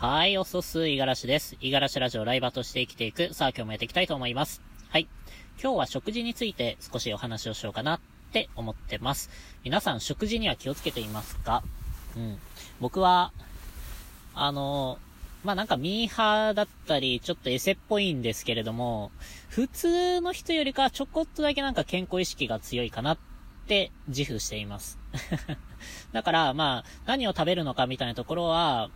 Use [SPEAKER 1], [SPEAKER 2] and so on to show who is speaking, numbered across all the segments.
[SPEAKER 1] はい、おそす、いがらしです。いがらしラジオライバーとして生きていく。さあ、今日もやっていきたいと思います。はい。今日は食事について少しお話をしようかなって思ってます。皆さん、食事には気をつけていますか？うん。僕は、あの、まあ、なんかミーハーだったり、ちょっとエセっぽいんですけれども、普通の人よりかちょこっとだけなんか健康意識が強いかなって自負しています。だから、まあ、何を食べるのかみたいなところは、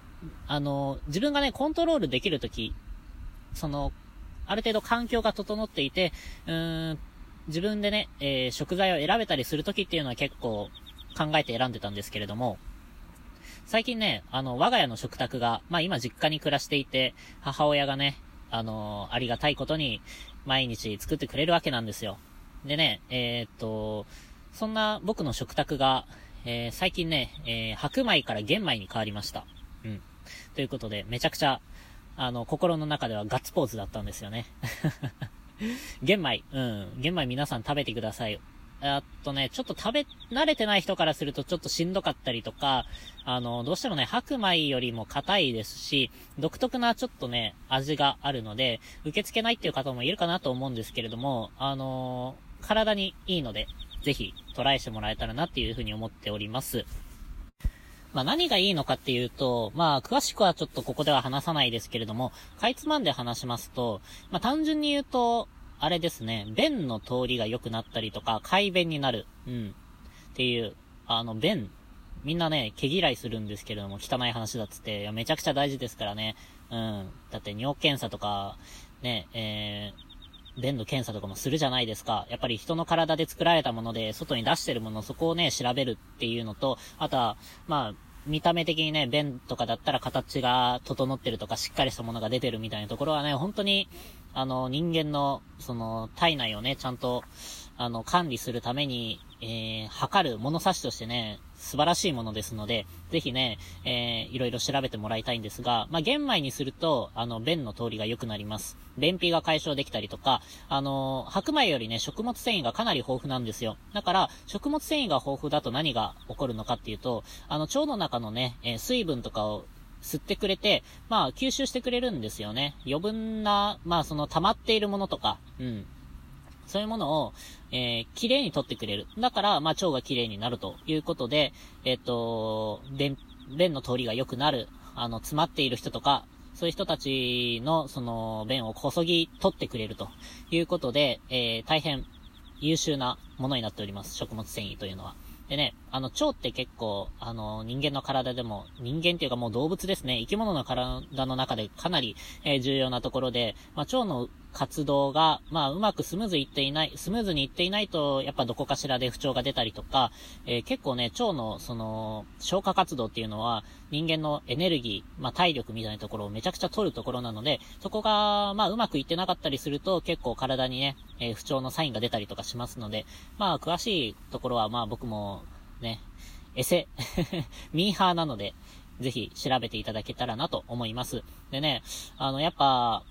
[SPEAKER 1] あの、自分がね、コントロールできるとき、その、ある程度環境が整っていて、うーん、自分でね、えー、食材を選べたりするときっていうのは結構考えて選んでたんですけれども、最近ね、あの、我が家の食卓が、まあ今実家に暮らしていて、母親がね、あのありがたいことに、毎日作ってくれるわけなんですよ。でね、えー、っと、そんな僕の食卓が、えー、最近ね、え、白米から玄米に変わりました。うん。ということで、めちゃくちゃ、あの、心の中ではガッツポーズだったんですよね。玄米、うん。玄米皆さん食べてください。あとね、ちょっと食べ、慣れてない人からするとちょっとしんどかったりとか、あの、どうしてもね、白米よりも硬いですし、独特なちょっとね、味があるので、受け付けないっていう方もいるかなと思うんですけれども、あの体にいいので、ぜひトライしてもらえたらなっていうふうに思っております。まあ何がいいのかっていうと、まあ詳しくはちょっとここでは話さないですけれども、かいつまんで話しますと、まあ単純に言うと、あれですね、便の通りが良くなったりとか、快便になる。うん。っていう、あの、便。みんなね、毛嫌いするんですけれども、汚い話だっつって、いや、めちゃくちゃ大事ですからね。うん。だって尿検査とか、ね、えー、便の検査とかもするじゃないですか。やっぱり人の体で作られたもので、外に出してるもの、そこをね、調べるっていうのと、あとは、まあ、見た目的にね、便とかだったら形が整ってるとか、しっかりしたものが出てるみたいなところはね、本当に、あの、人間の、その、体内をね、ちゃんと、あの、管理するために、えー、測る物差しとしてね、素晴らしいものですので、ぜひね、えー、いろいろ調べてもらいたいんですが、まあ、玄米にすると、あの、便の通りが良くなります。便秘が解消できたりとか、あの、白米よりね、食物繊維がかなり豊富なんですよ。だから、食物繊維が豊富だと何が起こるのかっていうと、あの、腸の中のね、えー、水分とかを吸ってくれて、まあ、吸収してくれるんですよね。余分な、まあ、その溜まっているものとか、うん。そういうものを、えー、綺麗に取ってくれる。だから、まあ、腸が綺麗になるということで、えっ、と、便、便の通りが良くなる。あの、詰まっている人とか、そういう人たちの、その、便をこそぎ取ってくれるということで、えー、大変優秀なものになっております。食物繊維というのは。でね、あの、腸って結構、あの、人間の体でも、人間っていうかもう動物ですね、生き物の体の中でかなり、えー、重要なところで、まあ、腸の活動が、まあ、うまくスムーズいっていない、スムーズにいっていないと、やっぱどこかしらで不調が出たりとか、えー、結構ね、腸の、その、消化活動っていうのは、人間のエネルギー、まあ、体力みたいなところをめちゃくちゃ取るところなので、そこが、まあ、うまくいってなかったりすると、結構体にね、えー、不調のサインが出たりとかしますので、まあ、詳しいところは、まあ、僕も、ね、エセ、ミーハーなので、ぜひ調べていただけたらなと思います。でね、あの、やっぱ、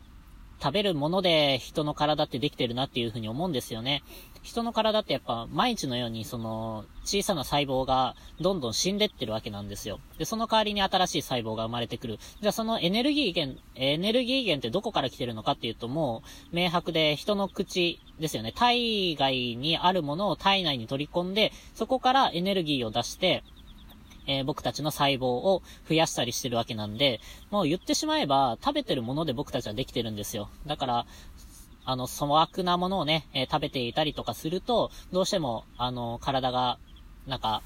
[SPEAKER 1] 食べるもので人の体ってできてるなっていうふうに思うんですよね。人の体ってやっぱ毎日のようにその小さな細胞がどんどん死んでってるわけなんですよ。で、その代わりに新しい細胞が生まれてくる。じゃあそのエネルギー源、エネルギー源ってどこから来てるのかっていうともう明白で人の口ですよね。体外にあるものを体内に取り込んで、そこからエネルギーを出して、えー、僕たちの細胞を増やしたりしてるわけなんで、もう言ってしまえば、食べてるもので僕たちはできてるんですよ。だから、あの、粗悪なものをね、えー、食べていたりとかすると、どうしても、あの、体が、なんか、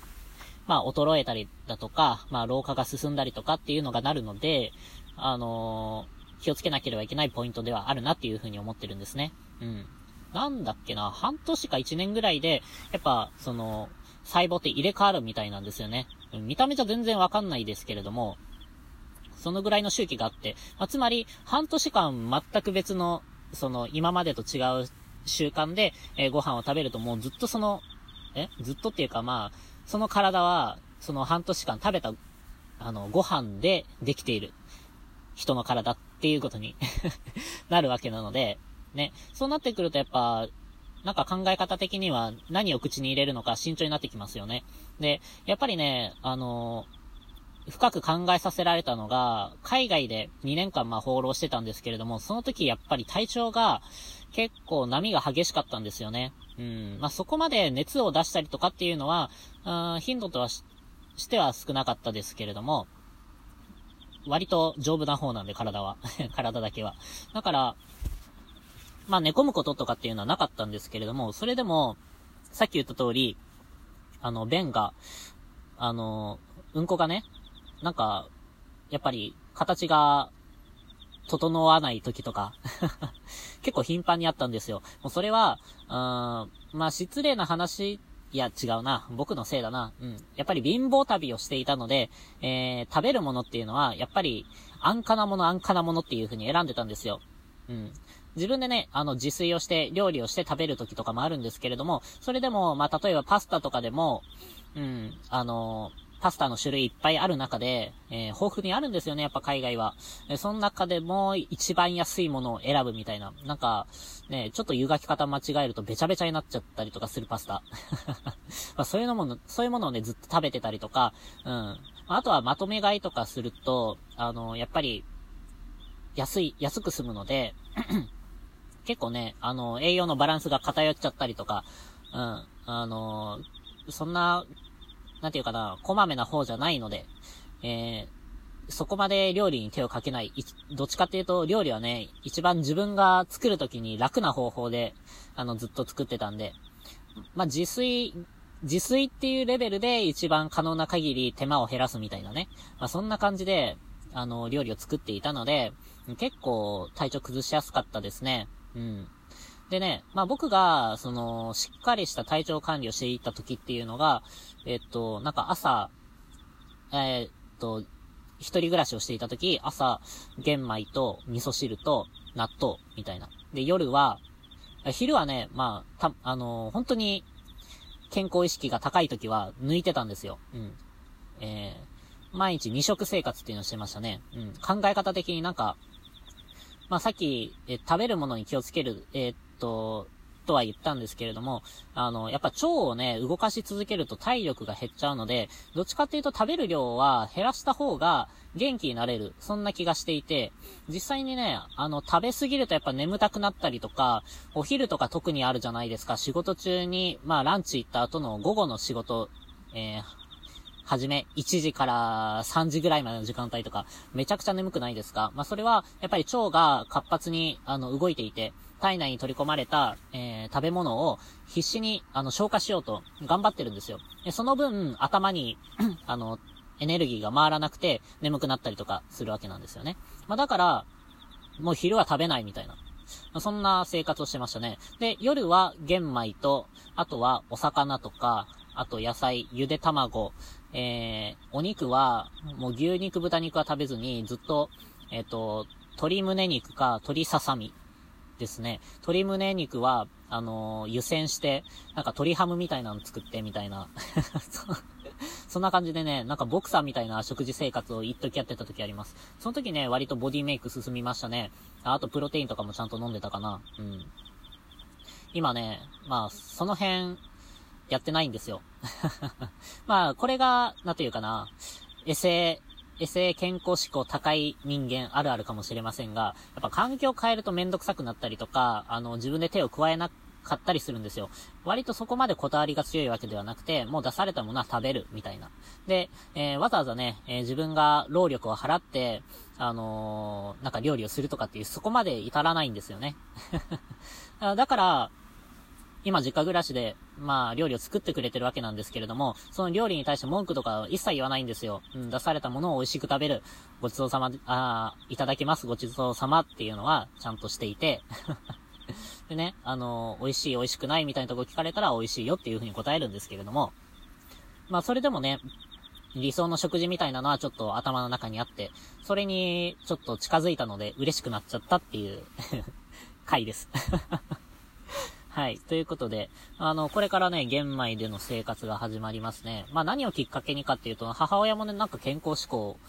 [SPEAKER 1] まあ、衰えたりだとか、まあ、老化が進んだりとかっていうのがなるので、あのー、気をつけなければいけないポイントではあるなっていうふうに思ってるんですね。うん。なんだっけな、半年か1年ぐらいで、やっぱ、その、細胞って入れ替わるみたいなんですよね。見た目じゃ全然わかんないですけれども、そのぐらいの周期があって、まあ、つまり、半年間全く別の、その、今までと違う習慣で、えー、ご飯を食べるともうずっとその、えずっとっていうかまあ、その体は、その半年間食べた、あの、ご飯でできている人の体っていうことに なるわけなので、ね、そうなってくるとやっぱ、なんか考え方的には何を口に入れるのか慎重になってきますよね。で、やっぱりね、あの深く考えさせられたのが、海外で2年間まあ放浪してたんですけれども、その時やっぱり体調が結構波が激しかったんですよね。うん。まあ、そこまで熱を出したりとかっていうのは、うん、頻度とはししては少なかったですけれども、割と丈夫な方なんで、体は。体だけは。だから、まあ、寝込むこととかっていうのはなかったんですけれども、それでも、さっき言った通り、あの、便が、あの、うんこがね、なんか、やっぱり、形が、整わない時とか 結構頻繁にあったんですよ。もうそれは、うーん、まあ失礼な話、いや違うな。僕のせいだな。うん。やっぱり貧乏旅をしていたので、えー、食べるものっていうのは、やっぱり、安価なもの安価なものっていう風に選んでたんですよ。うん。自分でね、あの、自炊をして、料理をして食べる時とかもあるんですけれども、それでも、まあ、例えばパスタとかでも、うん、あのパスタの種類いっぱいある中で、えー、豊富にあるんですよね、やっぱ海外は。えその中でも一番安いものを選ぶみたいな。なんか、ね、ちょっと湯がき方間違えるとべちゃべちゃになっちゃったりとかするパスタ。まあ、そういうのも、そういうものをね、ずっと食べてたりとか、うん。あとはまとめ買いとかすると、あの、やっぱり、安い、安く済むので結構ね、あの、栄養のバランスが偏っちゃったりとか、うん、あの、そんななんていうかな、こまめな方じゃないので、えー、そこまで料理に手をかけない。どっちかっていうと、料理はね、一番自分が作るときに楽な方法で、あの、ずっと作ってたんで、まあ、自炊、自炊っていうレベルで一番可能な限り手間を減らすみたいなね。まあ、そんな感じで、あの、料理を作っていたので、結構体調崩しやすかったですね。うん。でね、まあ僕が、その、しっかりした体調管理をしていた時っていうのが、えっと、なんか朝、えー、っと、一人暮らしをしていた時、朝、玄米と味噌汁と納豆みたいな。で、夜は、昼はね、まあ、た、あのー、本当に健康意識が高い時は抜いてたんですよ。うん。えー、毎日二食生活っていうのをしてましたね。うん。考え方的になんか、まあさっき、え食べるものに気をつける、えー、っと、とは言ったんですけれども、あの、やっぱ腸をね、動かし続けると体力が減っちゃうので、どっちかっていうと食べる量は減らした方が元気になれる。そんな気がしていて、実際にね、あの、食べすぎるとやっぱ眠たくなったりとか、お昼とか特にあるじゃないですか。仕事中に、まあランチ行った後の午後の仕事、えー、はじめ、1時から3時ぐらいまでの時間帯とか、めちゃくちゃ眠くないですか？まあ、それは、やっぱり腸が活発に、あの、動いていて、体内に取り込まれた、えー、食べ物を必死に、あの、消化しようと頑張ってるんですよ。でその分、頭に あの、エネルギーが回らなくて、眠くなったりとかするわけなんですよね。まあ、だから、もう昼は食べないみたいな。そんな生活をしてましたね。で、夜は玄米と、あとはお魚とか、あと野菜、ゆで卵、えー、お肉は、もう牛肉、豚肉は食べずに、ずっと、えっ、ー、と、鶏胸肉か鶏ささみですね。鶏胸肉は、あのー、湯煎して、なんか鶏ハムみたいなの作ってみたいな。そんな感じでね、なんかボクサーみたいな食事生活を一時やってた時あります。その時ね、割とボディメイク進みましたね。あとプロテインとかもちゃんと飲んでたかな。うん。今ね、まあ、その辺、やってないんですよ。まあ、これが、なんていうかな、エセ、エセ健康志向高い人間あるあるかもしれませんが、やっぱ環境を変えるとめんどくさくなったりとか、あの、自分で手を加えなかったりするんですよ。割とそこまでこだわりが強いわけではなくて、もう出されたものは食べる、みたいな。で、えー、わざわざね、えー、自分が労力を払って、あのー、なんか料理をするとかっていう、そこまで至らないんですよね。だから、今実家暮らしで、まあ、料理を作ってくれてるわけなんですけれども、その料理に対して文句とかは一切言わないんですよ。うん、出されたものを美味しく食べる。ごちそうさま、あいただきます、ごちそうさまっていうのは、ちゃんとしていて でね、あの美味しい美味しくないみたいなとこ聞かれたら美味しいよっていう風に答えるんですけれども、まあ、それでもね、理想の食事みたいなのはちょっと頭の中にあって、それにちょっと近づいたので嬉しくなっちゃったっていう 回ですはい。ということで、あの、これからね、玄米での生活が始まりますね。まあ何をきっかけにかっていうと、母親もね、なんか健康志向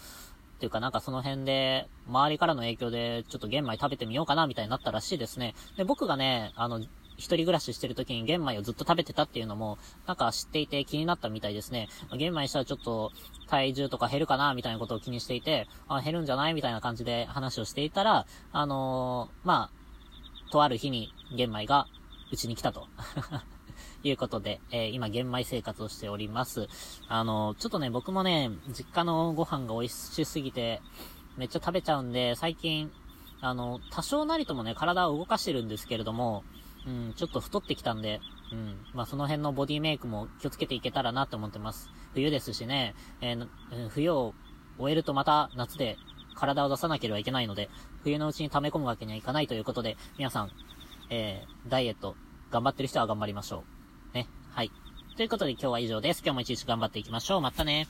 [SPEAKER 1] っていうかなんかその辺で、周りからの影響で、ちょっと玄米食べてみようかな、みたいになったらしいですね。で、僕がね、あの、一人暮らししてる時に玄米をずっと食べてたっていうのも、なんか知っていて気になったみたいですね。玄米したらちょっと体重とか減るかなみたいなことを気にしていて、あ、減るんじゃない？みたいな感じで話をしていたら、あのー、まあ、とある日に玄米がうちに来たと。いうことで、えー、今玄米生活をしております。あの、ちょっとね、僕もね、実家のご飯が美味しすぎて、めっちゃ食べちゃうんで、最近、あの、多少なりともね、体を動かしてるんですけれども、うん、ちょっと太ってきたんで、うん、まあ、その辺のボディメイクも気をつけていけたらなと思ってます。冬ですしね、えー、冬を終えるとまた夏で体を出さなければいけないので、冬のうちに溜め込むわけにはいかないということで、皆さん、えー、ダイエット、頑張ってる人は頑張りましょう。ね。はい。ということで今日は以上です。今日も一日頑張っていきましょう。またね。